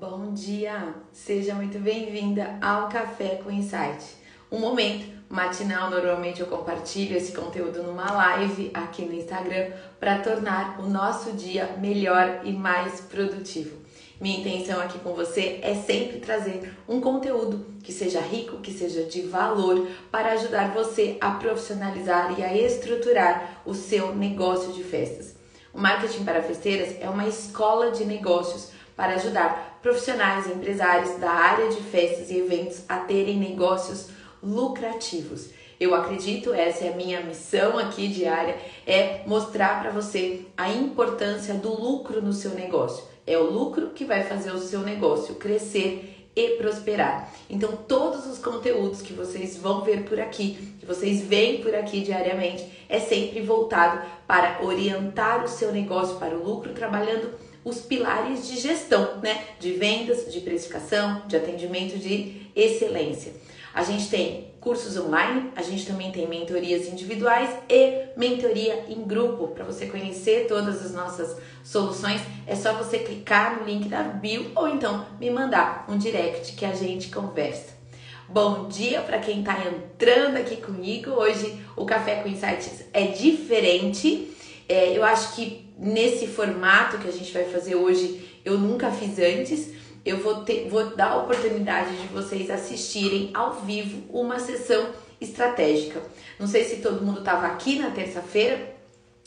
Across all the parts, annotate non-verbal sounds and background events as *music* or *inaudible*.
Bom dia! Seja muito bem-vinda ao Café com Insight. Um momento matinal, normalmente eu compartilho esse conteúdo numa live aqui no Instagram para tornar o nosso dia melhor e mais produtivo. Minha intenção aqui com você é sempre trazer um conteúdo que seja rico, que seja de valor, para ajudar você a profissionalizar e a estruturar o seu negócio de festas. O Marketing para Festeiras é uma escola de negócios para ajudar profissionais e empresários da área de festas e eventos a terem negócios lucrativos. Eu acredito, essa é a minha missão aqui diária, é mostrar para você a importância do lucro no seu negócio. É o lucro que vai fazer o seu negócio crescer e prosperar. Então, todos os conteúdos que vocês vão ver por aqui, que vocês veem por aqui diariamente, é sempre voltado para orientar o seu negócio para o lucro, trabalhando os pilares de gestão, né? De vendas, de precificação, de atendimento de excelência. A gente tem cursos online, a gente também tem mentorias individuais e mentoria em grupo. Para você conhecer todas as nossas soluções, é só você clicar no link da bio ou então me mandar um direct que a gente conversa. Bom dia para quem está entrando aqui comigo. Hoje o Café com Insights é diferente. É, eu acho que nesse formato que a gente vai fazer hoje, eu nunca fiz antes. Eu vou, ter, vou dar a oportunidade de vocês assistirem ao vivo uma sessão estratégica. Não sei se todo mundo estava aqui na terça-feira,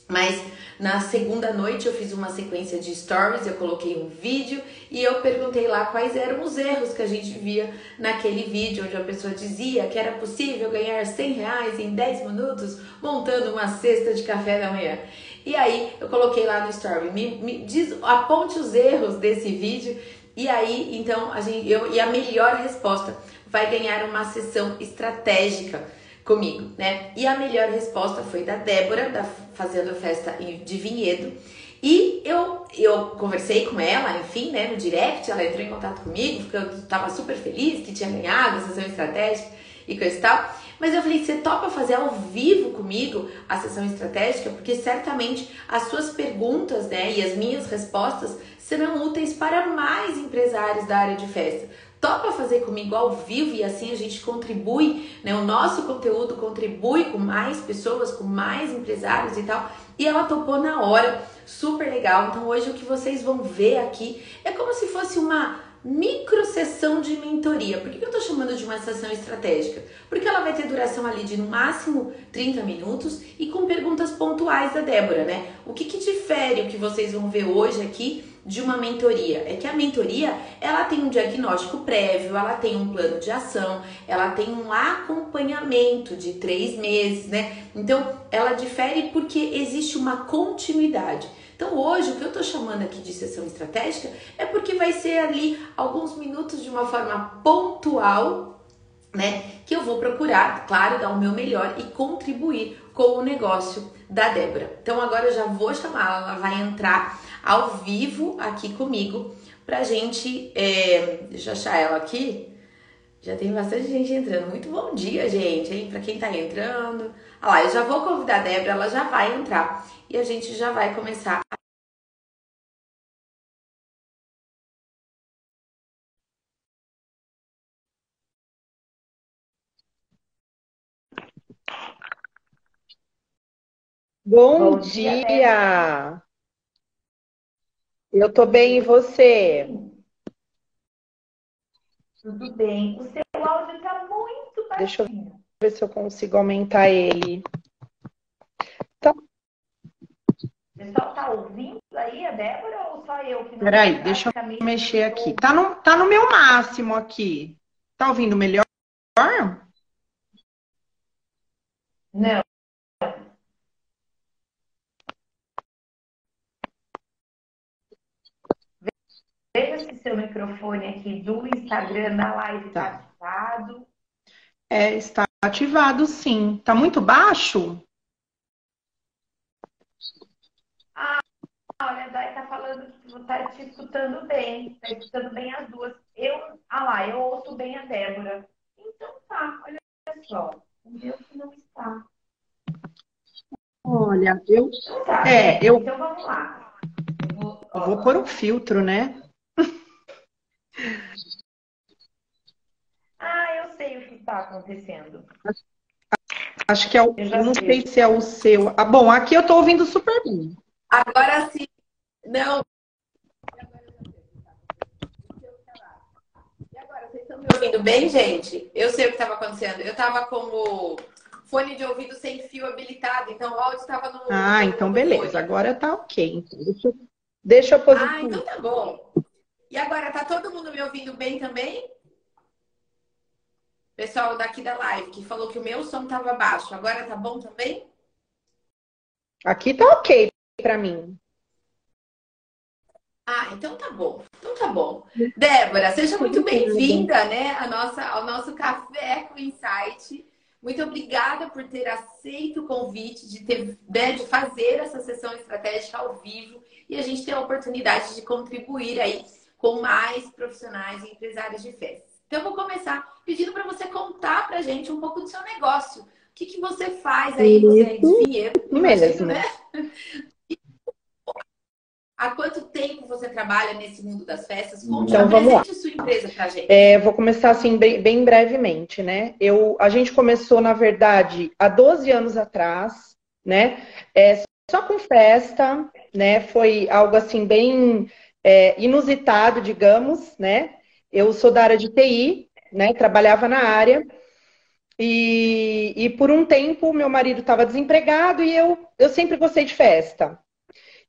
mas na segunda noite eu fiz uma sequência de stories, eu coloquei um vídeo e eu perguntei lá quais eram os erros que a gente via naquele vídeo, onde a pessoa dizia que era possível ganhar 100 reais em 10 minutos montando uma cesta de café da manhã. E aí eu coloquei lá no story, me, me diz, aponte os erros desse vídeo e aí então a gente, eu, e a melhor resposta vai ganhar uma sessão estratégica comigo, né? E a melhor resposta foi da Débora, da Fazendo Festa de Vinhedo. E eu, eu conversei com ela, enfim, né, no direct, ela entrou em contato comigo, porque eu tava super feliz que tinha ganhado a sessão estratégica e coisa e tal. Mas eu falei, você topa fazer ao vivo comigo a sessão estratégica? Porque certamente as suas perguntas, né, e as minhas respostas serão úteis para mais empresários da área de festa. Topa fazer comigo ao vivo e assim a gente contribui, né? O nosso conteúdo contribui com mais pessoas, com mais empresários e tal. E ela topou na hora, super legal. Então hoje o que vocês vão ver aqui é como se fosse uma micro sessão de mentoria. Por que eu estou chamando de uma sessão estratégica? Porque ela vai ter duração ali de no máximo 30 minutos e com perguntas pontuais da Débora, né? O que, que difere o que vocês vão ver hoje aqui de uma mentoria? É que a mentoria ela tem um diagnóstico prévio, ela tem um plano de ação, ela tem um acompanhamento de três meses, né? Então ela difere porque existe uma continuidade. Então hoje o que eu estou chamando aqui de sessão estratégica é porque vai ser ali alguns minutos de uma forma pontual, né? Que eu vou procurar, claro, dar o meu melhor e contribuir com o negócio da Débora. Então agora eu já vou chamá-la, ela vai entrar ao vivo aqui comigo pra gente. É, deixa eu achar ela aqui. Já tem bastante gente entrando. Muito bom dia, gente, hein? Pra quem tá entrando. Olha lá, eu já vou convidar a Débora, ela já vai entrar e a gente já vai começar Bom, Bom dia! dia. Eu tô bem, e você? Tudo bem. O seu áudio tá muito baixinho. Deixa eu ver se eu consigo aumentar ele. Tá. O pessoal tá ouvindo aí, a Débora, ou só eu que não Peraí, deixa eu mexer aqui. Tá no, tá no meu máximo aqui. Tá ouvindo melhor? Não. Veja se seu microfone aqui do Instagram da live está tá. ativado. É, está ativado, sim. Está muito baixo? Ah, olha, Dai está falando que está te escutando bem. Está escutando bem as duas. Eu, ah lá, eu ouço bem a Débora. Então tá, olha só. O meu que não está. Olha, eu. Então tá, é, né? eu... então vamos lá. Eu vou, eu vou pôr um filtro, né? *laughs* ah, eu sei o que está acontecendo. Acho que é o. Eu, não sei. sei se é o seu. Ah, bom, aqui eu estou ouvindo super bem. Agora sim. Não. E agora, vocês estão me ouvindo bem, gente? Eu sei o que estava acontecendo. Eu estava com o fone de ouvido sem fio habilitado, então o áudio estava no. Ah, no então beleza. Fone. Agora tá ok. Deixa eu, deixa eu posicionar. Ah, então tá bom. E agora, tá todo mundo me ouvindo bem também? Pessoal daqui da live que falou que o meu som tava baixo. Agora tá bom também? Aqui tá ok para mim. Ah, então tá bom. Então tá bom. Débora, seja muito bem-vinda, né, a nossa, ao nosso Café com Insight. Muito obrigada por ter aceito o convite de, ter, né, de fazer essa sessão estratégica ao vivo e a gente ter a oportunidade de contribuir aí com mais profissionais e empresários de festas. Então, eu vou começar pedindo para você contar para a gente um pouco do seu negócio. O que, que você faz aí? Você é engenheiro, mesmo. né? *laughs* Há quanto tempo você trabalha nesse mundo das festas? Conte, então, vamos lá. sua empresa pra gente. É, vou começar assim bem, bem, brevemente, né? Eu, a gente começou, na verdade, há 12 anos atrás, né? É, só com festa, né? Foi algo assim bem é, inusitado, digamos, né? Eu sou da área de TI, né? Trabalhava na área. E, e por um tempo meu marido estava desempregado e eu, eu sempre gostei de festa.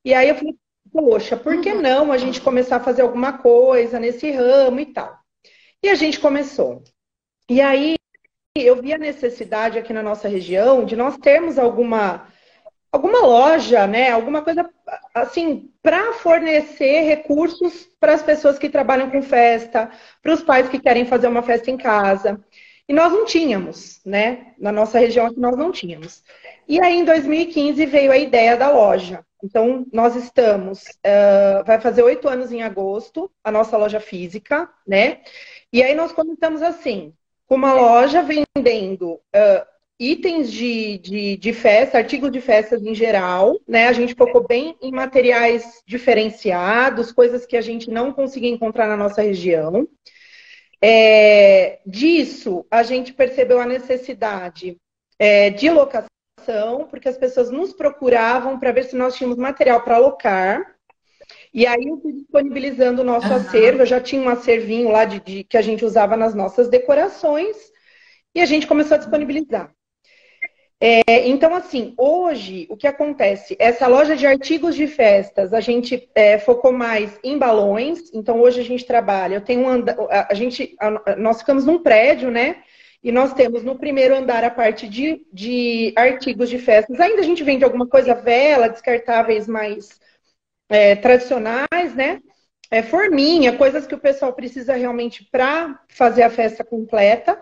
E aí eu falei, poxa, por que não a gente começar a fazer alguma coisa nesse ramo e tal? E a gente começou. E aí eu vi a necessidade aqui na nossa região de nós termos alguma alguma loja, né, alguma coisa assim para fornecer recursos para as pessoas que trabalham com festa, para os pais que querem fazer uma festa em casa. E nós não tínhamos, né? Na nossa região nós não tínhamos. E aí em 2015 veio a ideia da loja. Então nós estamos, uh, vai fazer oito anos em agosto, a nossa loja física, né? E aí nós começamos assim, com uma loja vendendo uh, itens de, de, de festa, artigos de festas em geral, né? A gente focou bem em materiais diferenciados, coisas que a gente não conseguia encontrar na nossa região. É, disso, a gente percebeu a necessidade é, de locação, porque as pessoas nos procuravam para ver se nós tínhamos material para alocar. E aí eu fui disponibilizando o nosso uhum. acervo, eu já tinha um acervinho lá de, de, que a gente usava nas nossas decorações, e a gente começou a disponibilizar. É, então, assim, hoje, o que acontece? Essa loja de artigos de festas, a gente é, focou mais em balões. Então, hoje a gente trabalha. Eu tenho um and... a gente, a, nós ficamos num prédio, né? E nós temos no primeiro andar a parte de, de artigos de festas. Ainda a gente vende alguma coisa vela, descartáveis mais é, tradicionais, né? É, forminha, coisas que o pessoal precisa realmente para fazer a festa completa.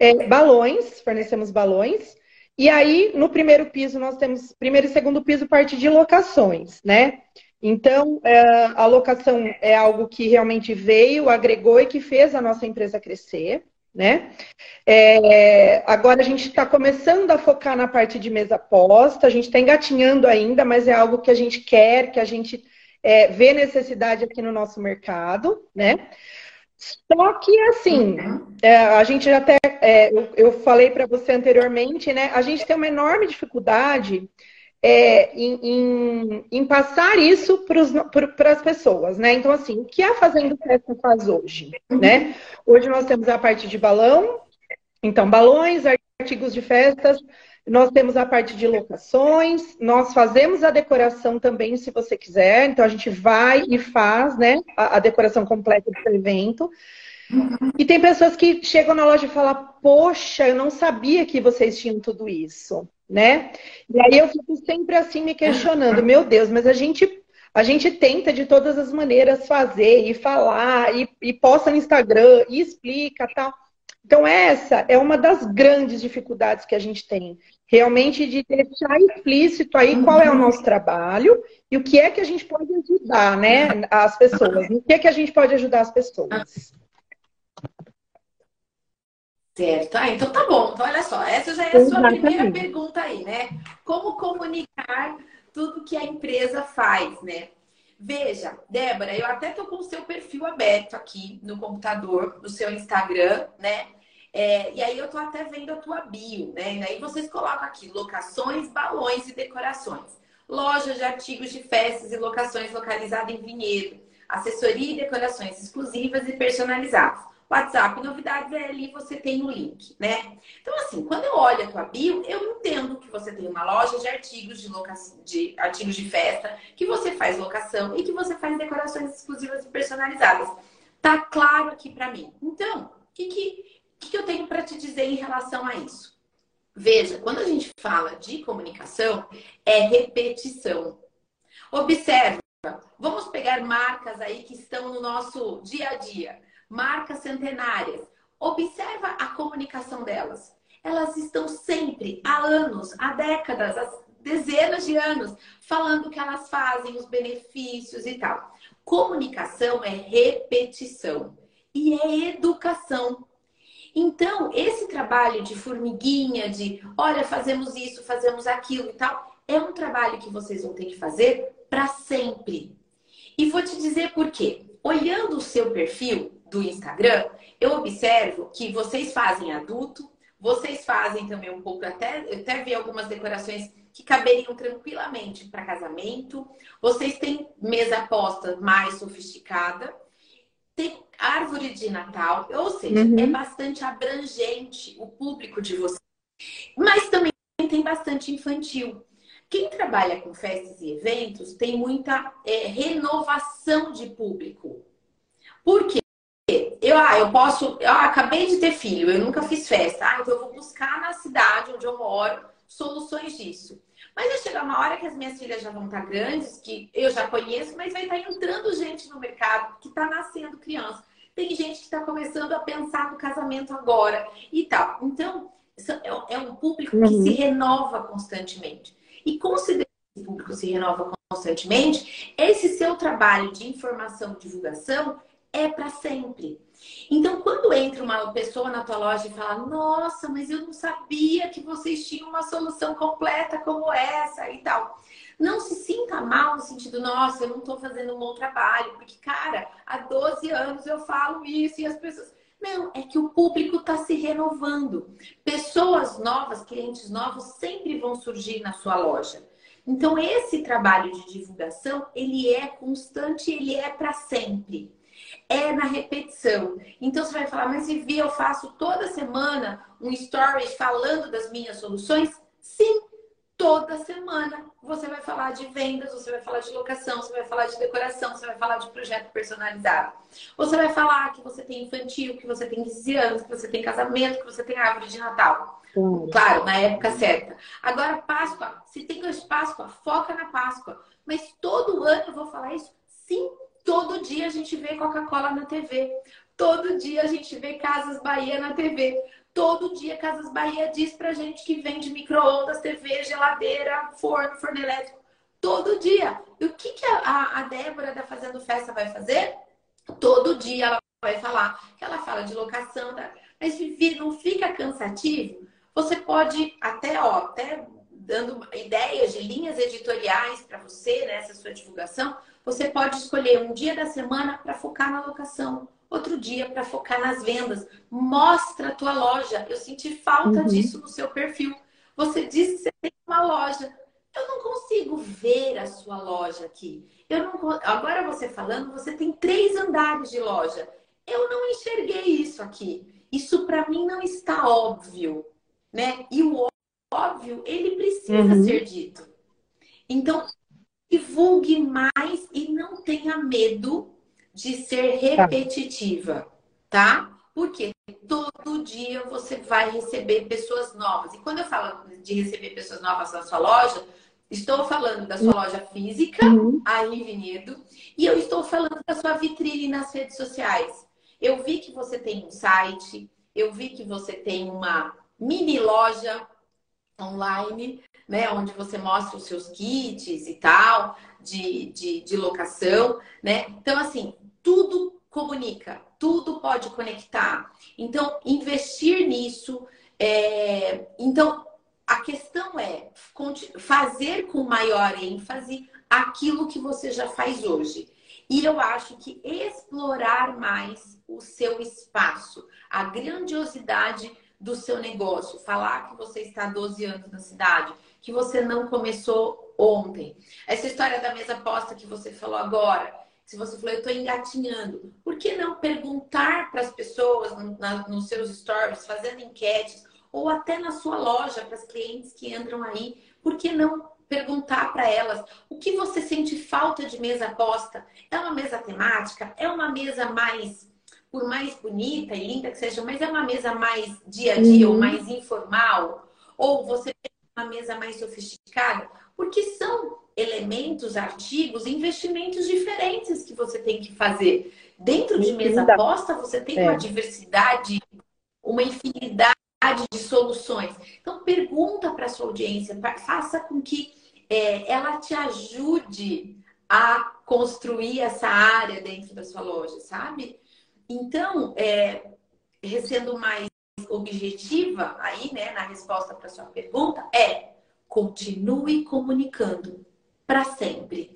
É, balões, fornecemos balões. E aí, no primeiro piso, nós temos primeiro e segundo piso parte de locações, né? Então, é, a locação é algo que realmente veio, agregou e que fez a nossa empresa crescer, né? É, agora a gente está começando a focar na parte de mesa posta, a gente está engatinhando ainda, mas é algo que a gente quer, que a gente é, vê necessidade aqui no nosso mercado, né? Só que, assim, uhum. é, a gente até, é, eu, eu, falei para você anteriormente, né? A gente tem uma enorme dificuldade é, em, em, em, passar isso para as pessoas, né? Então, assim, o que a Fazendo Festa faz hoje, uhum. né? Hoje nós temos a parte de balão, então, balões, artigos de festas, nós temos a parte de locações, nós fazemos a decoração também, se você quiser. Então, a gente vai e faz né, a, a decoração completa do evento. E tem pessoas que chegam na loja e falam: Poxa, eu não sabia que vocês tinham tudo isso, né? E aí eu fico sempre assim me questionando: Meu Deus, mas a gente a gente tenta de todas as maneiras fazer e falar e, e posta no Instagram e explica tal. Então, essa é uma das grandes dificuldades que a gente tem. Realmente de deixar explícito aí qual é o nosso trabalho e o que é que a gente pode ajudar, né, as pessoas. O que é que a gente pode ajudar as pessoas. Certo. Ah, então tá bom. Então, olha só, essa já é a sua Exatamente. primeira pergunta aí, né? Como comunicar tudo que a empresa faz, né? Veja, Débora, eu até tô com o seu perfil aberto aqui no computador, no seu Instagram, né? É, e aí eu tô até vendo a tua bio, né? E aí vocês colocam aqui locações, balões e decorações. Loja de artigos de festas e locações localizada em Vinhedo. Assessoria e decorações exclusivas e personalizadas. WhatsApp novidades é ali você tem o link, né? Então, assim, quando eu olho a tua bio, eu entendo que você tem uma loja de artigos de, locação, de artigos de festa, que você faz locação e que você faz decorações exclusivas e personalizadas. Tá claro aqui para mim. Então, o que, que, que eu tenho para te dizer em relação a isso? Veja, quando a gente fala de comunicação, é repetição. Observa, vamos pegar marcas aí que estão no nosso dia a dia marcas centenárias. Observa a comunicação delas. Elas estão sempre, há anos, há décadas, há dezenas de anos, falando o que elas fazem, os benefícios e tal. Comunicação é repetição e é educação. Então, esse trabalho de formiguinha, de olha, fazemos isso, fazemos aquilo e tal, é um trabalho que vocês vão ter que fazer para sempre. E vou te dizer por quê. Olhando o seu perfil, do Instagram, eu observo que vocês fazem adulto, vocês fazem também um pouco, até, até vi algumas decorações que caberiam tranquilamente para casamento. Vocês têm mesa posta mais sofisticada, tem árvore de Natal, ou seja, uhum. é bastante abrangente o público de vocês. Mas também tem bastante infantil. Quem trabalha com festas e eventos tem muita é, renovação de público. Por quê? Eu, ah, eu posso. Eu acabei de ter filho, eu nunca fiz festa. Ah, então eu vou buscar na cidade onde eu moro soluções disso. Mas vai chegar uma hora que as minhas filhas já vão estar grandes, que eu já conheço, mas vai estar entrando gente no mercado que está nascendo criança. Tem gente que está começando a pensar no casamento agora e tal. Então, é, é um público que uhum. se renova constantemente. E considerando que esse público se renova constantemente, esse seu trabalho de informação e divulgação é para sempre. Então, quando entra uma pessoa na tua loja e fala: Nossa, mas eu não sabia que vocês tinham uma solução completa como essa e tal. Não se sinta mal no sentido, nossa, eu não estou fazendo um bom trabalho, porque, cara, há 12 anos eu falo isso e as pessoas. Não, é que o público está se renovando. Pessoas novas, clientes novos sempre vão surgir na sua loja. Então, esse trabalho de divulgação, ele é constante, ele é para sempre é na repetição. Então você vai falar, mas Vivi, eu faço toda semana um story falando das minhas soluções? Sim, toda semana você vai falar de vendas, você vai falar de locação, você vai falar de decoração, você vai falar de projeto personalizado. Você vai falar que você tem infantil, que você tem 15 anos, que você tem casamento, que você tem árvore de Natal. Claro, na época certa. Agora, Páscoa, se tem hoje Páscoa, foca na Páscoa. Mas todo ano eu vou falar isso? Sim, Todo dia a gente vê Coca-Cola na TV. Todo dia a gente vê Casas Bahia na TV. Todo dia Casas Bahia diz pra gente que vende micro-ondas, TV, geladeira, forno, forno elétrico. Todo dia. E o que, que a, a Débora da Fazendo Festa vai fazer? Todo dia ela vai falar. Que ela fala de locação. Da... Mas Vivi, não fica cansativo? Você pode até, ó, até dando ideias de linhas editoriais para você nessa sua divulgação, você pode escolher um dia da semana para focar na locação, outro dia para focar nas vendas. Mostra a tua loja. Eu senti falta uhum. disso no seu perfil. Você disse que você tem uma loja. Eu não consigo ver a sua loja aqui. Eu não agora você falando, você tem três andares de loja. Eu não enxerguei isso aqui. Isso para mim não está óbvio, né? E o óbvio, ele precisa uhum. ser dito. Então, divulgue mais e não tenha medo de ser tá. repetitiva, tá? Porque todo dia você vai receber pessoas novas. E quando eu falo de receber pessoas novas na sua loja, estou falando da sua loja física, uhum. aí em Vinhedo, e eu estou falando da sua vitrine nas redes sociais. Eu vi que você tem um site, eu vi que você tem uma mini loja online, né? Onde você mostra os seus kits e tal, de, de, de locação, né? Então, assim, tudo comunica, tudo pode conectar. Então, investir nisso. É... Então, a questão é fazer com maior ênfase aquilo que você já faz hoje. E eu acho que explorar mais o seu espaço, a grandiosidade do seu negócio. Falar que você está há 12 anos na cidade, que você não começou ontem. Essa história da mesa posta que você falou agora, se você falou, eu estou engatinhando, por que não perguntar para as pessoas na, nos seus stories, fazendo enquetes, ou até na sua loja, para as clientes que entram aí, por que não perguntar para elas o que você sente falta de mesa posta? É uma mesa temática? É uma mesa mais, por mais bonita e linda que seja, mas é uma mesa mais dia a dia uhum. ou mais informal? Ou você tem uma mesa mais sofisticada? Porque são elementos, artigos, investimentos diferentes que você tem que fazer. Dentro de mesa posta, você tem é. uma diversidade, uma infinidade de soluções. Então, pergunta para a sua audiência, faça com que é, ela te ajude a construir essa área dentro da sua loja, sabe? Então, é, sendo mais objetiva aí, né, na resposta para sua pergunta, é continue comunicando para sempre.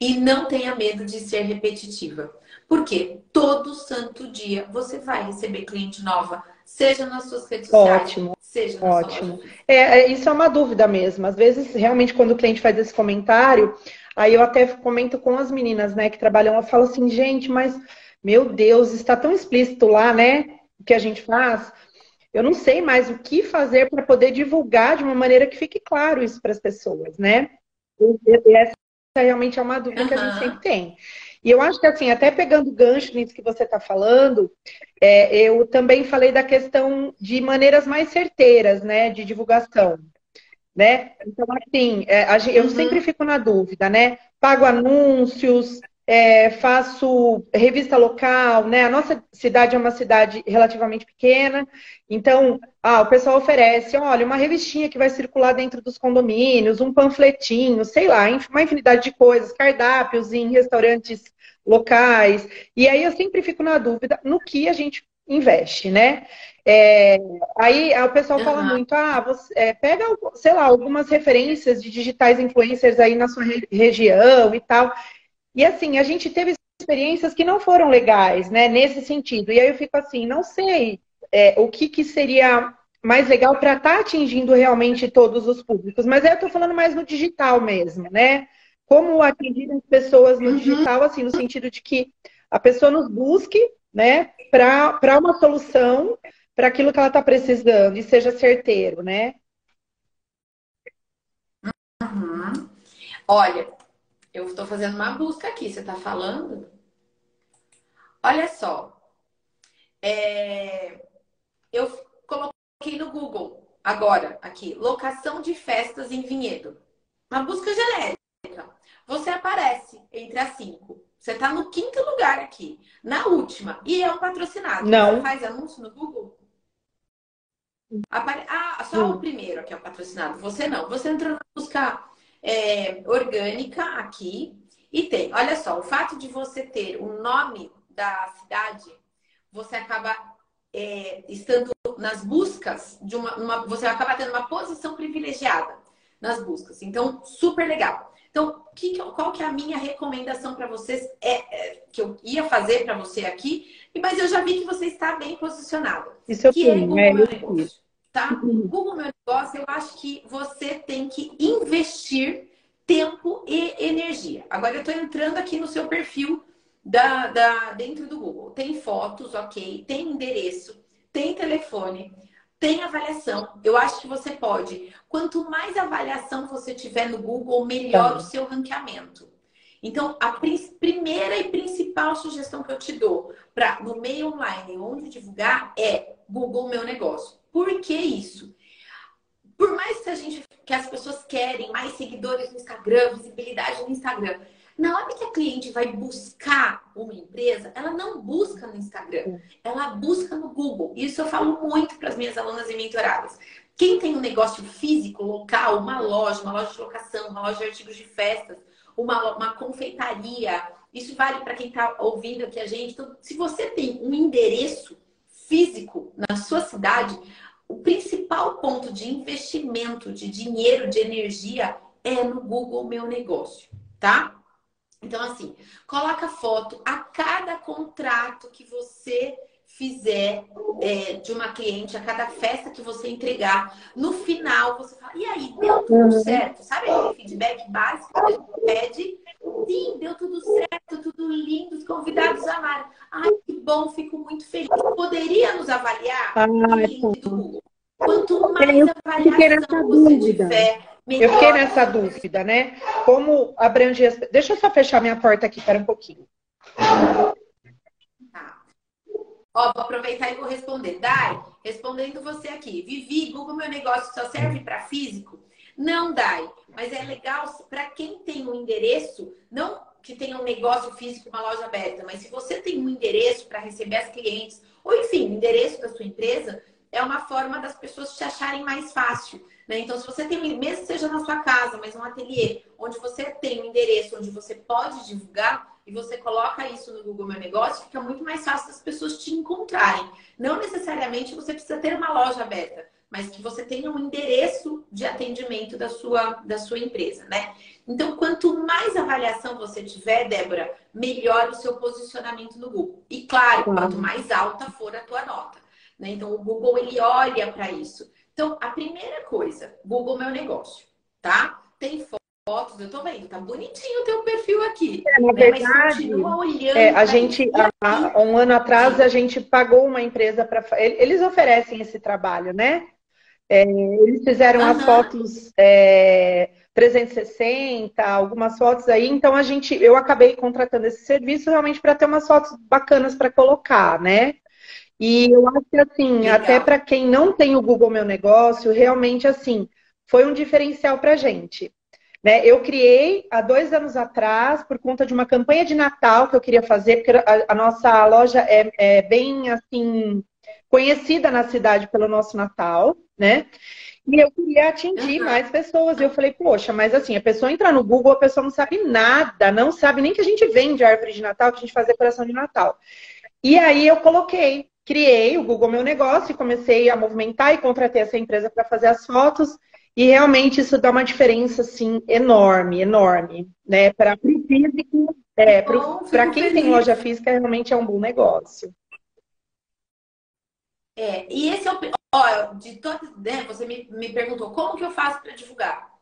E não tenha medo de ser repetitiva. Porque todo santo dia você vai receber cliente nova, seja nas suas redes sociais, Ótimo. Seja Ótimo. É, é, isso é uma dúvida mesmo. Às vezes, realmente, quando o cliente faz esse comentário, aí eu até comento com as meninas, né, que trabalham, eu falo assim, gente, mas meu Deus, está tão explícito lá, né, o que a gente faz. Eu não sei mais o que fazer para poder divulgar de uma maneira que fique claro isso para as pessoas, né? E essa realmente é uma dúvida uhum. que a gente sempre tem. E eu acho que, assim, até pegando gancho nisso que você está falando, é, eu também falei da questão de maneiras mais certeiras, né, de divulgação. Né? Então, assim, é, eu uhum. sempre fico na dúvida, né? Pago anúncios, é, faço revista local, né? A nossa cidade é uma cidade relativamente pequena, então ah, o pessoal oferece, olha, uma revistinha que vai circular dentro dos condomínios, um panfletinho, sei lá, uma infinidade de coisas, cardápios em restaurantes locais. E aí eu sempre fico na dúvida no que a gente investe, né? É, aí o pessoal uhum. fala muito, ah, você é, pega, sei lá, algumas referências de digitais influencers aí na sua re região e tal. E assim, a gente teve experiências que não foram legais, né, nesse sentido. E aí eu fico assim, não sei é, o que, que seria mais legal para estar tá atingindo realmente todos os públicos. Mas aí eu estou falando mais no digital mesmo, né? Como atingir as pessoas no uhum. digital, assim, no sentido de que a pessoa nos busque, né, para uma solução para aquilo que ela está precisando e seja certeiro, né? Uhum. Olha, eu estou fazendo uma busca aqui, você está falando? Olha só. É... Eu coloquei no Google agora, aqui, locação de festas em vinhedo. Uma busca genérica. Você aparece entre as cinco. Você está no quinto lugar aqui. Na última. E é um patrocinado. Não. Você faz anúncio no Google? Apare... Ah, só o primeiro aqui é o patrocinado. Você não. Você entrou na busca é, orgânica aqui. E tem, olha só, o fato de você ter o nome da cidade, você acaba é, estando nas buscas de uma, uma, Você acaba tendo uma posição privilegiada nas buscas. Então, super legal. Então, que, qual que é a minha recomendação para vocês? É, é, que eu ia fazer para você aqui, mas eu já vi que você está bem posicionado. Isso que é Google é, Negócio tá? Google Meu Negócio, eu acho que você tem que investir tempo e energia. Agora eu estou entrando aqui no seu perfil da, da, dentro do Google. Tem fotos, ok, tem endereço, tem telefone, tem avaliação. Eu acho que você pode. Quanto mais avaliação você tiver no Google, melhor tá. o seu ranqueamento. Então, a primeira e principal sugestão que eu te dou para no meio online onde divulgar é Google Meu Negócio. Por que isso? Por mais que a gente que as pessoas querem mais seguidores no Instagram, visibilidade no Instagram, na hora que a cliente vai buscar uma empresa, ela não busca no Instagram, ela busca no Google. Isso eu falo muito para as minhas alunas e mentoradas. Quem tem um negócio físico, local, uma loja, uma loja de locação, uma loja de artigos de festas, uma, uma confeitaria, isso vale para quem está ouvindo aqui a gente. Então, se você tem um endereço físico na sua cidade, o principal ponto de investimento de dinheiro, de energia, é no Google Meu Negócio, tá? Então, assim, coloca foto a cada contrato que você fizer é, de uma cliente, a cada festa que você entregar, no final você fala, e aí, deu tudo uhum. certo? Sabe aquele feedback básico que a gente pede? Sim, deu tudo certo, tudo lindo, os convidados amaram. Ai, que bom, fico muito feliz. Poderia nos avaliar? Ah, Quanto mais avaliação você tiver, eu fiquei nessa dúvida, né? Como abranger. Deixa eu só fechar minha porta aqui, para um pouquinho. Tá. Ó, vou aproveitar e vou responder. Dai, respondendo você aqui. Vivi, Google Meu Negócio só serve para físico? Não, Dai. Mas é legal para quem tem um endereço, não que tenha um negócio físico, uma loja aberta, mas se você tem um endereço para receber as clientes, ou enfim, o endereço da sua empresa, é uma forma das pessoas te acharem mais fácil. Né? Então, se você tem, mesmo que seja na sua casa, mas um ateliê, onde você tem um endereço onde você pode divulgar e você coloca isso no Google Meu Negócio, fica muito mais fácil das pessoas te encontrarem. Não necessariamente você precisa ter uma loja aberta, mas que você tenha um endereço de atendimento da sua, da sua empresa, né? Então, quanto mais avaliação você tiver, Débora, melhor o seu posicionamento no Google. E claro, quanto mais alta for a tua nota. Né? Então, o Google ele olha para isso. Então, a primeira coisa, Google Meu Negócio, tá? Tem fotos, eu tô vendo, tá bonitinho o teu perfil aqui. É, na né? verdade, é, a gente, há, um ano atrás, a gente pagou uma empresa para. Eles oferecem esse trabalho, né? É, eles fizeram uhum. as fotos é, 360, algumas fotos aí, então a gente, eu acabei contratando esse serviço realmente para ter umas fotos bacanas para colocar, né? E eu acho que, assim, Legal. até para quem não tem o Google Meu Negócio, realmente, assim, foi um diferencial para a gente. Né? Eu criei há dois anos atrás, por conta de uma campanha de Natal que eu queria fazer, porque a, a nossa loja é, é, bem, assim, conhecida na cidade pelo nosso Natal, né? E eu queria atingir uhum. mais pessoas. E eu falei, poxa, mas assim, a pessoa entra no Google, a pessoa não sabe nada, não sabe nem que a gente vende árvore de Natal, que a gente faz decoração de Natal. E aí eu coloquei criei o Google Meu Negócio e comecei a movimentar e contratei essa empresa para fazer as fotos. E realmente isso dá uma diferença, assim, enorme, enorme, né? Para o físico, é, para quem feliz. tem loja física, realmente é um bom negócio. É, e esse é o. Ó, de todas, né, você me, me perguntou como que eu faço para divulgar.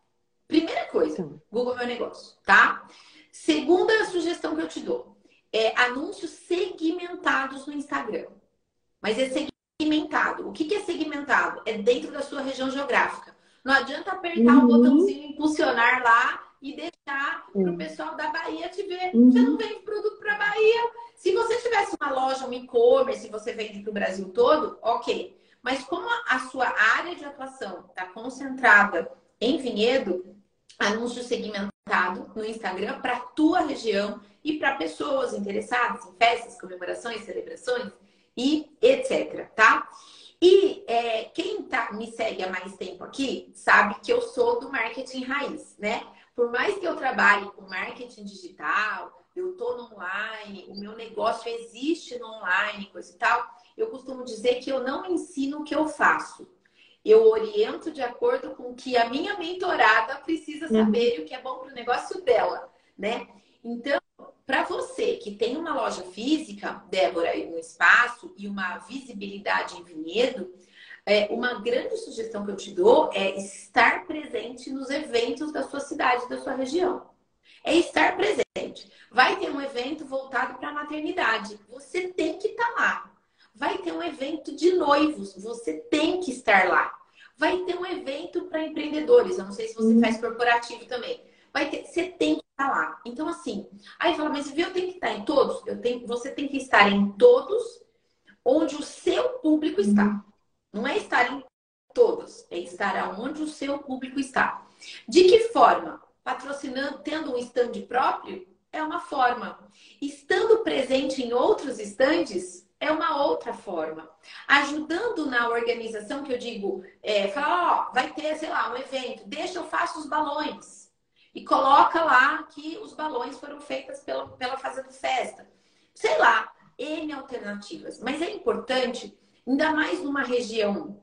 Primeira coisa, Google Meu Negócio, tá? Segunda sugestão que eu te dou é anúncios segmentados no Instagram mas é segmentado. O que é segmentado? É dentro da sua região geográfica. Não adianta apertar uhum. o botãozinho impulsionar lá e deixar para o pessoal da Bahia te ver. Uhum. Você não vende produto para Bahia. Se você tivesse uma loja, um e-commerce, você vende para o Brasil todo, ok. Mas como a sua área de atuação está concentrada em Vinhedo, anúncio segmentado no Instagram para a tua região e para pessoas interessadas em festas, comemorações, celebrações, e etc, tá? E é, quem tá, me segue há mais tempo aqui sabe que eu sou do marketing raiz, né? Por mais que eu trabalhe com marketing digital, eu tô no online, o meu negócio existe no online, coisa e tal, eu costumo dizer que eu não ensino o que eu faço. Eu oriento de acordo com o que a minha mentorada precisa uhum. saber e o que é bom para o negócio dela, né? Então, para você que tem uma loja física, Débora, um espaço e uma visibilidade em vinhedo, é, uma grande sugestão que eu te dou é estar presente nos eventos da sua cidade, da sua região. É estar presente. Vai ter um evento voltado para a maternidade. Você tem que estar tá lá. Vai ter um evento de noivos. Você tem que estar lá. Vai ter um evento para empreendedores. Eu não sei se você faz corporativo também. Vai ter, você tem que estar lá. Então, assim, aí fala, mas viu, eu tenho que estar em todos? Eu tenho, você tem que estar em todos onde o seu público está. Uhum. Não é estar em todos, é estar aonde o seu público está. De que forma? Patrocinando, tendo um stand próprio, é uma forma. Estando presente em outros estandes, é uma outra forma. Ajudando na organização, que eu digo, é, fala, ó, vai ter, sei lá, um evento, deixa eu faço os balões e coloca lá que os balões foram feitos pela, pela Fazenda Festa. Sei lá, N alternativas. Mas é importante, ainda mais numa região,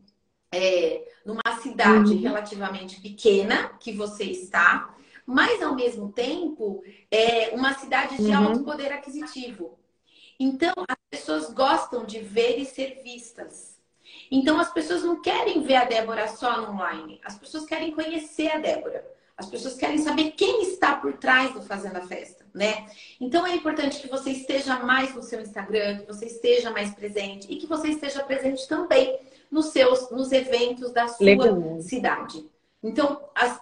é, numa cidade uhum. relativamente pequena que você está, mas ao mesmo tempo é uma cidade de uhum. alto poder aquisitivo. Então, as pessoas gostam de ver e ser vistas. Então, as pessoas não querem ver a Débora só no online. As pessoas querem conhecer a Débora. As pessoas querem saber quem está por trás do Fazenda Festa, né? Então, é importante que você esteja mais no seu Instagram, que você esteja mais presente e que você esteja presente também nos seus nos eventos da sua Legal. cidade. Então, as,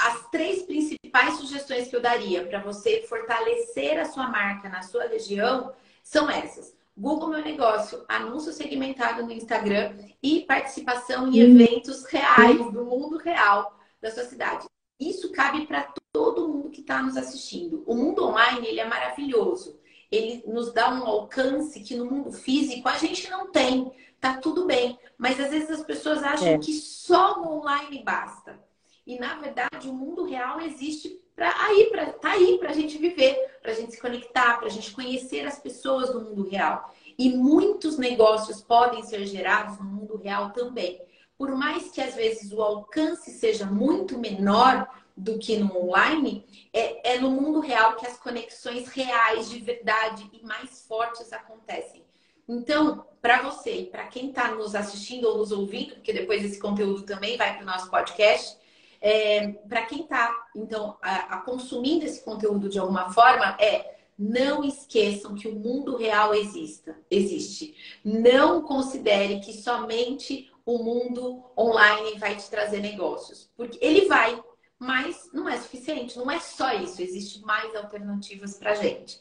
as três principais sugestões que eu daria para você fortalecer a sua marca na sua região são essas. Google Meu Negócio, anúncio segmentado no Instagram e participação em uhum. eventos reais, do mundo real da sua cidade. Isso cabe para todo mundo que está nos assistindo. O mundo online ele é maravilhoso. Ele nos dá um alcance que no mundo físico a gente não tem. Tá tudo bem. Mas às vezes as pessoas acham é. que só o online basta. E na verdade o mundo real existe para aí, para tá aí para a gente viver, para a gente se conectar, para a gente conhecer as pessoas do mundo real. E muitos negócios podem ser gerados no mundo real também. Por mais que às vezes o alcance seja muito menor do que no online, é, é no mundo real que as conexões reais de verdade e mais fortes acontecem. Então, para você e para quem está nos assistindo ou nos ouvindo, porque depois esse conteúdo também vai para o nosso podcast, é, para quem está, então, a, a consumindo esse conteúdo de alguma forma, é não esqueçam que o mundo real exista, existe. Não considere que somente o mundo online vai te trazer negócios, porque ele vai, mas não é suficiente, não é só isso, existem mais alternativas para gente.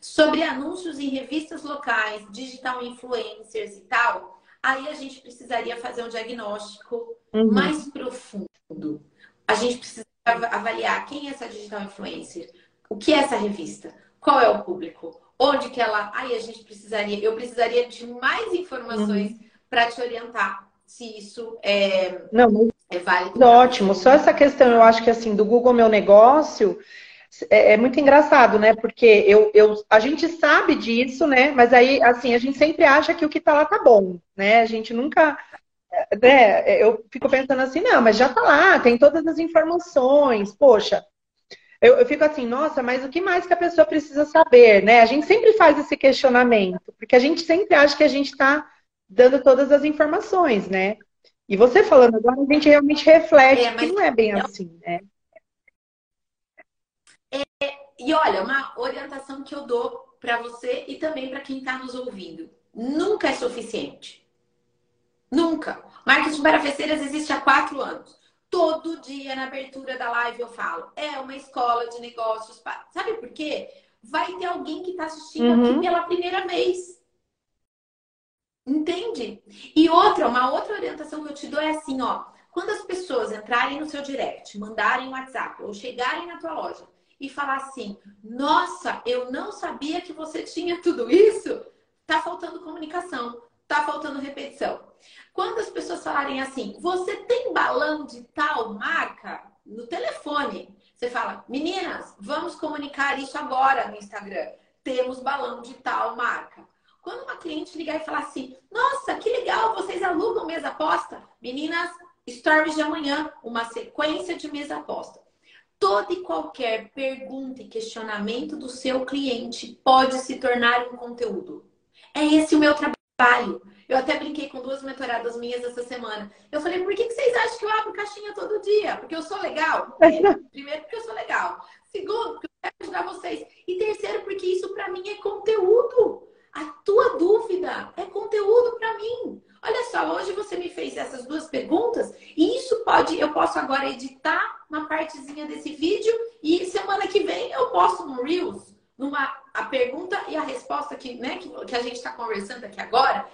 Sobre anúncios em revistas locais, digital influencers e tal, aí a gente precisaria fazer um diagnóstico uhum. mais profundo a gente precisa avaliar quem é essa digital influencer, o que é essa revista, qual é o público, onde que ela. Aí a gente precisaria, eu precisaria de mais informações uhum. para te orientar se isso é, Não, é válido. Ótimo. Só essa questão, eu acho que assim, do Google Meu Negócio. É, é muito engraçado, né? Porque eu, eu, a gente sabe disso, né? Mas aí, assim, a gente sempre acha que o que tá lá tá bom, né? A gente nunca né, eu fico pensando assim, não, mas já tá lá, tem todas as informações, poxa. Eu, eu, fico assim, nossa, mas o que mais que a pessoa precisa saber, né? A gente sempre faz esse questionamento, porque a gente sempre acha que a gente está dando todas as informações, né? E você falando agora, a gente realmente reflete é, que não é bem assim, né? É, e olha, uma orientação que eu dou para você e também para quem está nos ouvindo. Nunca é suficiente. Nunca. Marketing para festeiras existe há quatro anos. Todo dia na abertura da live eu falo. É uma escola de negócios. Sabe por quê? Vai ter alguém que está assistindo uhum. aqui pela primeira vez. Entende? E outra, uma outra orientação que eu te dou é assim, ó. Quando as pessoas entrarem no seu direct, mandarem um WhatsApp ou chegarem na tua loja e falar assim: "Nossa, eu não sabia que você tinha tudo isso", tá faltando comunicação, tá faltando repetição. Quando as pessoas falarem assim, você tem balão de tal marca? No telefone, você fala, meninas, vamos comunicar isso agora no Instagram. Temos balão de tal marca. Quando uma cliente ligar e falar assim, nossa, que legal, vocês alugam mesa aposta? Meninas, stories de amanhã, uma sequência de mesa aposta. Toda e qualquer pergunta e questionamento do seu cliente pode se tornar um conteúdo. É esse o meu trabalho. Eu até brinquei com duas mentoradas minhas essa semana. Eu falei, por que, que vocês acham que eu abro caixinha todo dia? Porque eu sou legal? *laughs* Primeiro, porque eu sou legal. Segundo, porque eu quero ajudar vocês. E terceiro, porque isso para mim é conteúdo. A tua dúvida é conteúdo para mim. Olha só, hoje você me fez essas duas perguntas e isso pode, eu posso agora editar uma partezinha desse vídeo e semana que vem eu posto no Reels, numa a pergunta e a resposta que, né, que, que a gente está conversando aqui agora.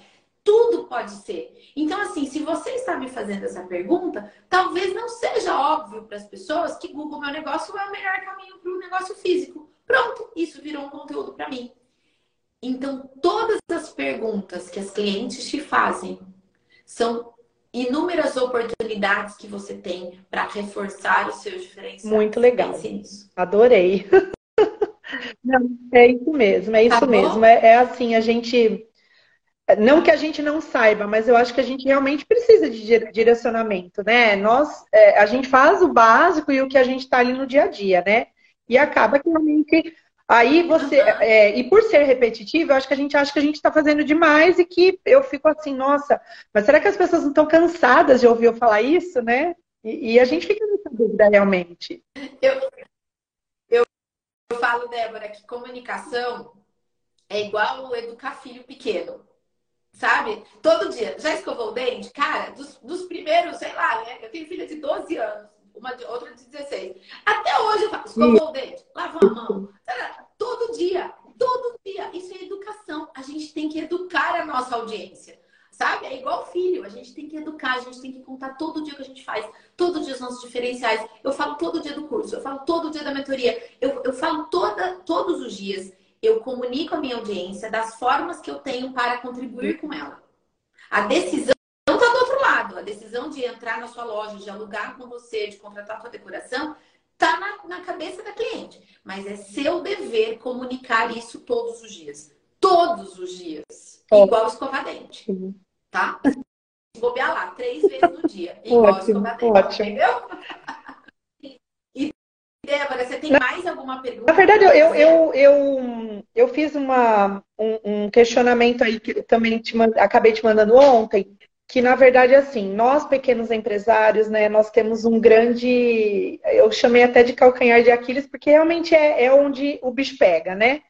Tudo pode ser. Então, assim, se você está me fazendo essa pergunta, talvez não seja óbvio para as pessoas que Google Meu Negócio é o melhor caminho para o negócio físico. Pronto, isso virou um conteúdo para mim. Então, todas as perguntas que as clientes te fazem são inúmeras oportunidades que você tem para reforçar os seus diferenciais. Muito legal. Adorei. *laughs* Não, é isso mesmo, é isso tá mesmo. É, é assim, a gente não que a gente não saiba, mas eu acho que a gente realmente precisa de direcionamento, né? Nós, é, a gente faz o básico e o que a gente está ali no dia a dia, né? E acaba que realmente Aí você, uhum. é, e por ser repetitivo, eu acho que a gente acha que a gente está fazendo demais e que eu fico assim, nossa, mas será que as pessoas não estão cansadas de ouvir eu falar isso, né? E, e a gente fica nessa dúvida realmente. Eu, eu, eu falo, Débora, que comunicação é igual educar filho pequeno. Sabe? Todo dia. Já escovou o dente? Cara, dos, dos primeiros, sei lá, né? Eu tenho filha de 12 anos uma de, outra de 16. Até hoje eu faço, escovou o dente, lavou a mão. Todo dia, todo dia. Isso é educação. A gente tem que educar a nossa audiência. Sabe? É igual filho. A gente tem que educar, a gente tem que contar todo dia o que a gente faz, todo dia os nossos diferenciais. Eu falo todo dia do curso, eu falo todo dia da mentoria, eu, eu falo toda, todos os dias. Eu comunico a minha audiência das formas que eu tenho para contribuir com ela. A decisão a decisão de entrar na sua loja, de alugar com você, de contratar a sua decoração, está na, na cabeça da cliente. Mas é seu dever comunicar isso todos os dias. Todos os dias. Igual escovar dente. Tá? Bobear lá, três vezes no dia. *laughs* Igual ótimo, dente. Ótimo. Entendeu? *laughs* E, Débora, você tem mais alguma pergunta? Na verdade, eu, eu, eu, eu fiz uma, um, um questionamento aí que também te acabei te mandando ontem que na verdade assim, nós pequenos empresários, né, nós temos um grande, eu chamei até de calcanhar de Aquiles, porque realmente é, é onde o bicho pega, né?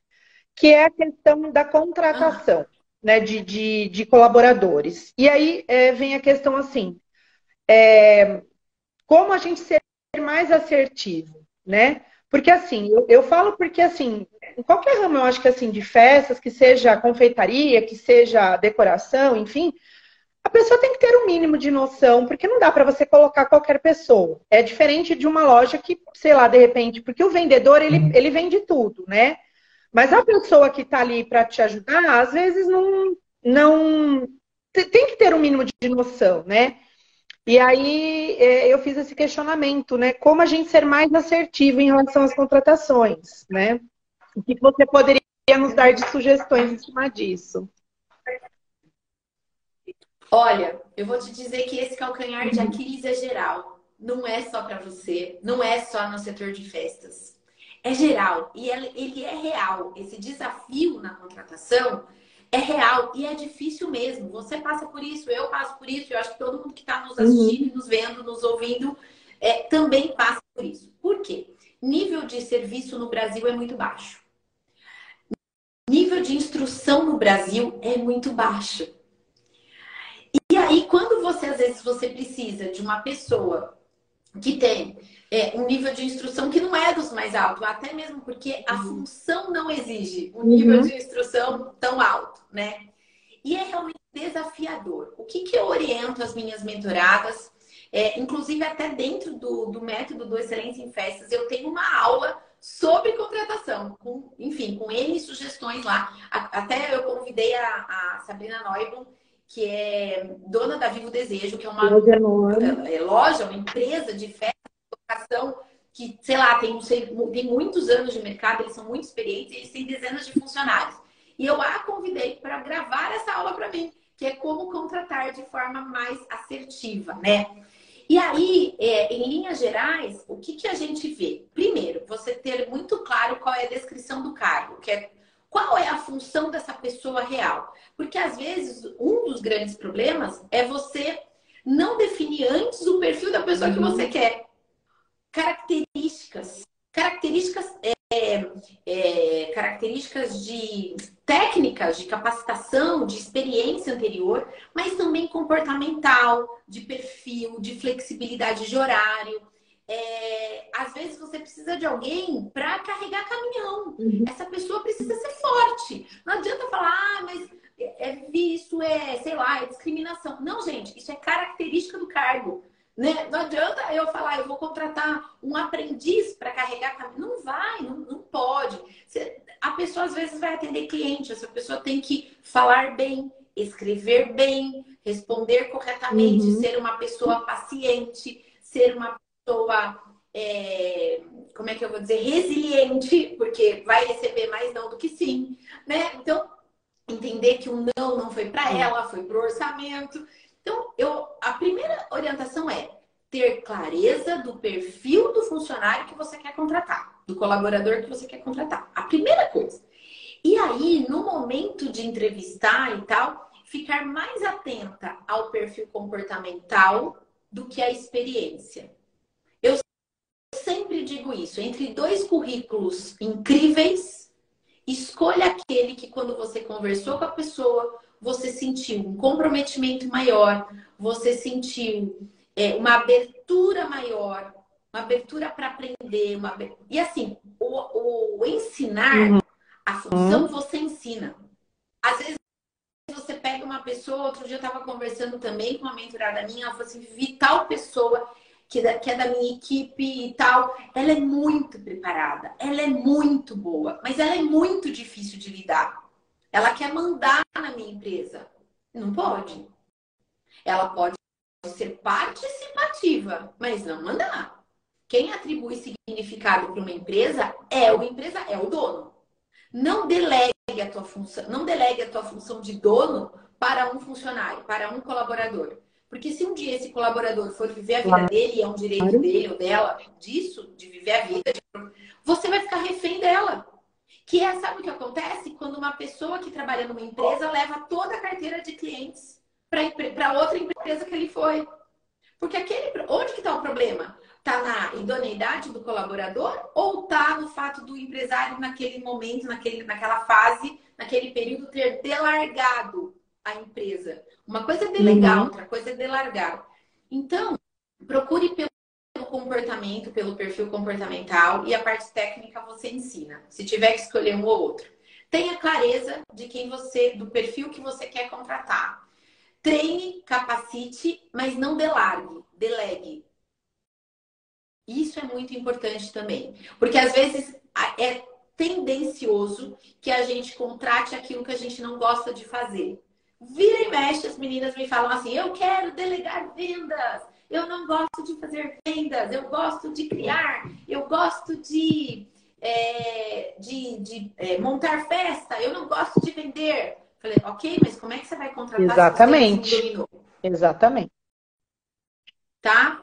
Que é a questão da contratação, ah. Né, de, de, de, colaboradores. E aí é, vem a questão assim, é, como a gente ser mais assertivo, né? Porque assim, eu, eu falo porque assim, em qualquer ramo eu acho que assim, de festas, que seja confeitaria, que seja decoração, enfim, a pessoa tem que ter um mínimo de noção, porque não dá para você colocar qualquer pessoa. É diferente de uma loja que, sei lá, de repente, porque o vendedor, ele, uhum. ele vende tudo, né? Mas a pessoa que está ali para te ajudar, às vezes não, não tem que ter um mínimo de noção, né? E aí é, eu fiz esse questionamento, né? Como a gente ser mais assertivo em relação às contratações, né? O que você poderia nos dar de sugestões em cima disso? Olha, eu vou te dizer que esse calcanhar de Aquiles é geral. Não é só para você, não é só no setor de festas. É geral e ele é real. Esse desafio na contratação é real e é difícil mesmo. Você passa por isso, eu passo por isso, eu acho que todo mundo que está nos assistindo, uhum. nos vendo, nos ouvindo, é, também passa por isso. Por quê? Nível de serviço no Brasil é muito baixo. Nível de instrução no Brasil é muito baixo. E aí, quando você, às vezes, você precisa de uma pessoa que tem é, um nível de instrução que não é dos mais altos, até mesmo porque a uhum. função não exige um nível uhum. de instrução tão alto, né? E é realmente desafiador. O que, que eu oriento as minhas mentoradas? É, inclusive, até dentro do, do método do Excelência em Festas, eu tenho uma aula sobre contratação, com, enfim, com N sugestões lá. Até eu convidei a, a Sabrina Neublum que é dona da Vivo Desejo, que é uma é, é, loja, uma empresa de festa, educação, que, sei lá, tem, tem muitos anos de mercado, eles são muito experientes, eles têm dezenas de funcionários. E eu a convidei para gravar essa aula para mim, que é como contratar de forma mais assertiva, né? E aí, é, em linhas gerais, o que, que a gente vê? Primeiro, você ter muito claro qual é a descrição do cargo, que é qual é a função dessa pessoa real? Porque às vezes um dos grandes problemas é você não definir antes o perfil da pessoa uhum. que você quer. Características. Características, é, é, características de técnicas de capacitação, de experiência anterior, mas também comportamental, de perfil, de flexibilidade de horário é, às vezes você precisa de alguém para carregar caminhão. Uhum. Essa pessoa precisa ser forte. Não adianta falar, ah, mas é vício, é, sei lá, é discriminação. Não, gente, isso é característica do cargo. Né? Não adianta eu falar, eu vou contratar um aprendiz para carregar caminhão. Não vai, não, não pode. Você, a pessoa às vezes vai atender cliente, essa pessoa tem que falar bem, escrever bem, responder corretamente, uhum. ser uma pessoa paciente, ser uma pessoa, é, como é que eu vou dizer, resiliente, porque vai receber mais não do que sim, né? Então, entender que o não não foi para ela, foi para o orçamento. Então, eu, a primeira orientação é ter clareza do perfil do funcionário que você quer contratar, do colaborador que você quer contratar. A primeira coisa. E aí, no momento de entrevistar e tal, ficar mais atenta ao perfil comportamental do que à experiência. Eu sempre digo isso, entre dois currículos incríveis, escolha aquele que quando você conversou com a pessoa, você sentiu um comprometimento maior, você sentiu é, uma abertura maior, uma abertura para aprender. Uma... E assim, o, o ensinar, uhum. a função você ensina. Às vezes você pega uma pessoa, outro dia eu estava conversando também com uma mentorada minha, ela falou assim, vi tal pessoa que, que é da minha equipe e tal, ela é muito preparada, ela é muito boa, mas ela é muito difícil de lidar. Ela quer mandar na minha empresa. Não pode. Ela pode ser participativa, mas não mandar. Quem atribui significado para uma empresa é o empresa, é o dono. Não delegue a tua função, não delegue a tua função de dono para um funcionário, para um colaborador. Porque se um dia esse colaborador for viver a vida dele, é um direito dele ou dela, disso, de viver a vida, você vai ficar refém dela. Que é, sabe o que acontece? Quando uma pessoa que trabalha numa empresa leva toda a carteira de clientes para outra empresa que ele foi. Porque aquele. Onde que está o problema? Está na idoneidade do colaborador ou está no fato do empresário, naquele momento, naquele, naquela fase, naquele período, ter delargado a empresa? Uma coisa é delegar, uhum. outra coisa é delargar. Então, procure pelo comportamento, pelo perfil comportamental e a parte técnica você ensina. Se tiver que escolher um ou outro. Tenha clareza de quem você, do perfil que você quer contratar. Treine, capacite, mas não delargue, delegue. Isso é muito importante também. Porque às vezes é tendencioso que a gente contrate aquilo que a gente não gosta de fazer. Vira e mexe, as meninas me falam assim: eu quero delegar vendas, eu não gosto de fazer vendas, eu gosto de criar, eu gosto de, é, de, de é, montar festa, eu não gosto de vender. Falei, ok, mas como é que você vai contratar Exatamente. se você dominou? Exatamente. Tá?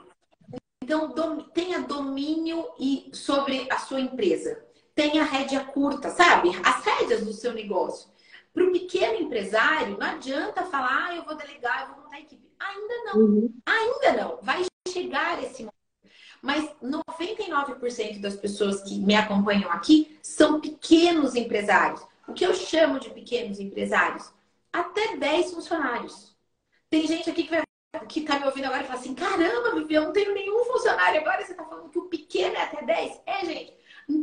Então, dom, tenha domínio e, sobre a sua empresa. Tenha rédea curta, sabe? As rédeas do seu negócio. Para o pequeno empresário, não adianta falar, ah, eu vou delegar, eu vou montar equipe. Ainda não. Uhum. Ainda não. Vai chegar esse momento. Mas 99% das pessoas que me acompanham aqui são pequenos empresários. O que eu chamo de pequenos empresários? Até 10 funcionários. Tem gente aqui que vai que tá me ouvindo agora e fala assim: caramba, Vivi, eu não tenho nenhum funcionário agora. Você tá falando que o pequeno é até 10? É, gente.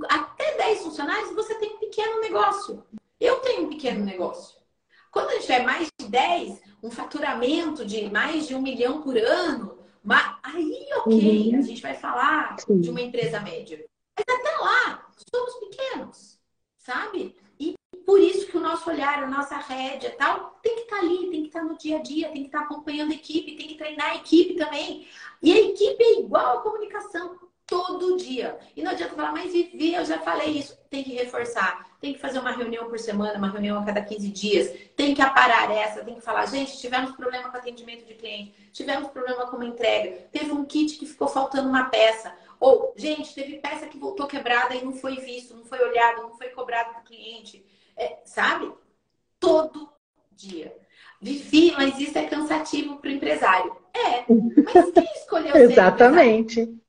Até 10 funcionários você tem um pequeno negócio. Eu tenho um pequeno negócio. Quando a gente tiver mais de 10, um faturamento de mais de um milhão por ano, aí, ok, uhum. a gente vai falar Sim. de uma empresa média. Mas até lá, somos pequenos, sabe? E por isso que o nosso olhar, a nossa rédea tal, tem que estar tá ali, tem que estar tá no dia a dia, tem que estar tá acompanhando a equipe, tem que treinar a equipe também. E a equipe é igual à comunicação todo dia. E não adianta falar, mas Vivi, eu já falei isso. Tem que reforçar. Tem que fazer uma reunião por semana, uma reunião a cada 15 dias. Tem que aparar essa, tem que falar, gente, tivemos problema com atendimento de cliente, tivemos problema com uma entrega, teve um kit que ficou faltando uma peça. Ou, gente, teve peça que voltou quebrada e não foi visto, não foi olhado, não foi cobrado do cliente. É, sabe? Todo dia. Vivi, mas isso é cansativo para o empresário. É, mas quem escolheu Exatamente.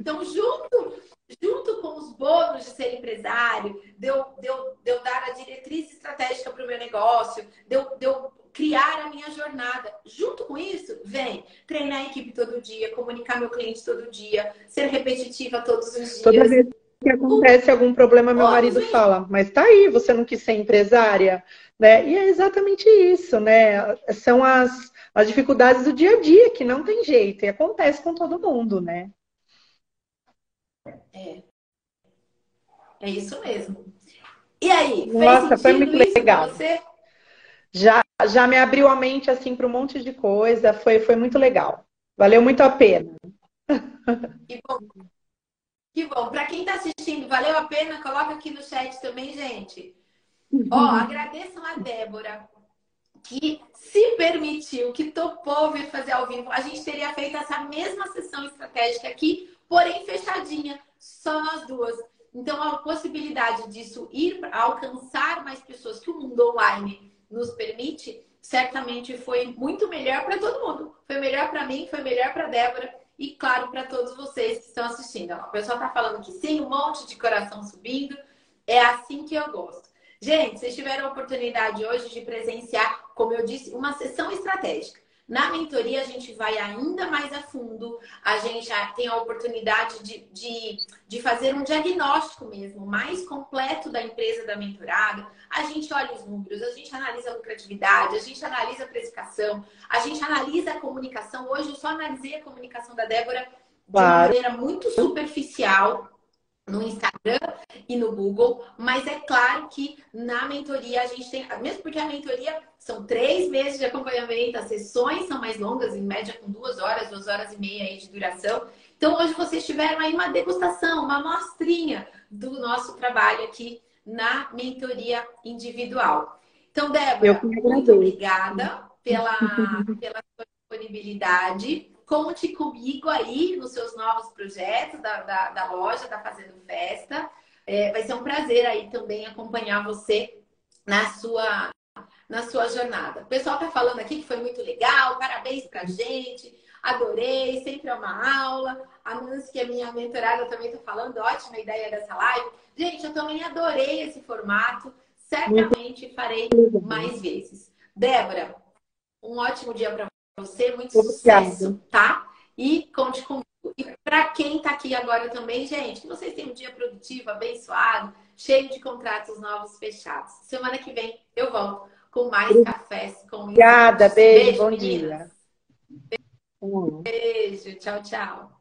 Então, junto, junto com os bônus de ser empresário, deu deu deu dar a diretriz estratégica para o meu negócio, deu deu criar a minha jornada. Junto com isso, vem treinar a equipe todo dia, comunicar meu cliente todo dia, ser repetitiva todos os dias. Toda vez que acontece algum problema, meu marido fala, mas tá aí, você não quis ser empresária, né? E é exatamente isso, né? São as as dificuldades do dia a dia, que não tem jeito, e acontece com todo mundo, né? É. É isso mesmo. E aí, Nossa, foi muito legal. Você? Já, já me abriu a mente assim para um monte de coisa, foi, foi muito legal. Valeu muito a pena. *laughs* Que bom. Que bom. Para quem está assistindo, valeu a pena? Coloca aqui no chat também, gente. Ó, *laughs* agradeçam a Débora, que se permitiu, que topou vir fazer ao vivo. A gente teria feito essa mesma sessão estratégica aqui, porém fechadinha, só nós duas. Então, a possibilidade disso ir alcançar mais pessoas que o mundo online nos permite, certamente foi muito melhor para todo mundo. Foi melhor para mim, foi melhor para Débora e, claro, para todos vocês que estão assistindo. O pessoal está falando que sim, um monte de coração subindo. É assim que eu gosto. Gente, vocês tiveram a oportunidade hoje de presenciar, como eu disse, uma sessão estratégica. Na mentoria, a gente vai ainda mais a fundo, a gente já tem a oportunidade de, de, de fazer um diagnóstico mesmo, mais completo da empresa da mentorada. A gente olha os números, a gente analisa a lucratividade, a gente analisa a precificação, a gente analisa a comunicação. Hoje eu só analisei a comunicação da Débora de uma maneira muito superficial, no Instagram e no Google, mas é claro que na mentoria a gente tem, mesmo porque a mentoria são três meses de acompanhamento, as sessões são mais longas, em média com duas horas, duas horas e meia aí de duração. Então hoje vocês tiveram aí uma degustação, uma amostrinha do nosso trabalho aqui na mentoria individual. Então, Débora, muito obrigada pela, pela sua disponibilidade. Conte comigo aí nos seus novos projetos da, da, da loja, da Fazendo Festa. É, vai ser um prazer aí também acompanhar você na sua, na sua jornada. O pessoal tá falando aqui que foi muito legal, parabéns pra gente, adorei, sempre é uma aula. A Nancy, que é minha mentorada, também tá falando, ótima ideia dessa live. Gente, eu também adorei esse formato, certamente farei mais vezes. Débora, um ótimo dia para você, muito Obrigada. sucesso, tá? E conte comigo. E para quem está aqui agora também, gente, que vocês tenham um dia produtivo, abençoado, cheio de contratos novos fechados. Semana que vem eu volto com mais cafés com Obrigada, beijo, beijo bom meninas. dia. Beijo, tchau, tchau.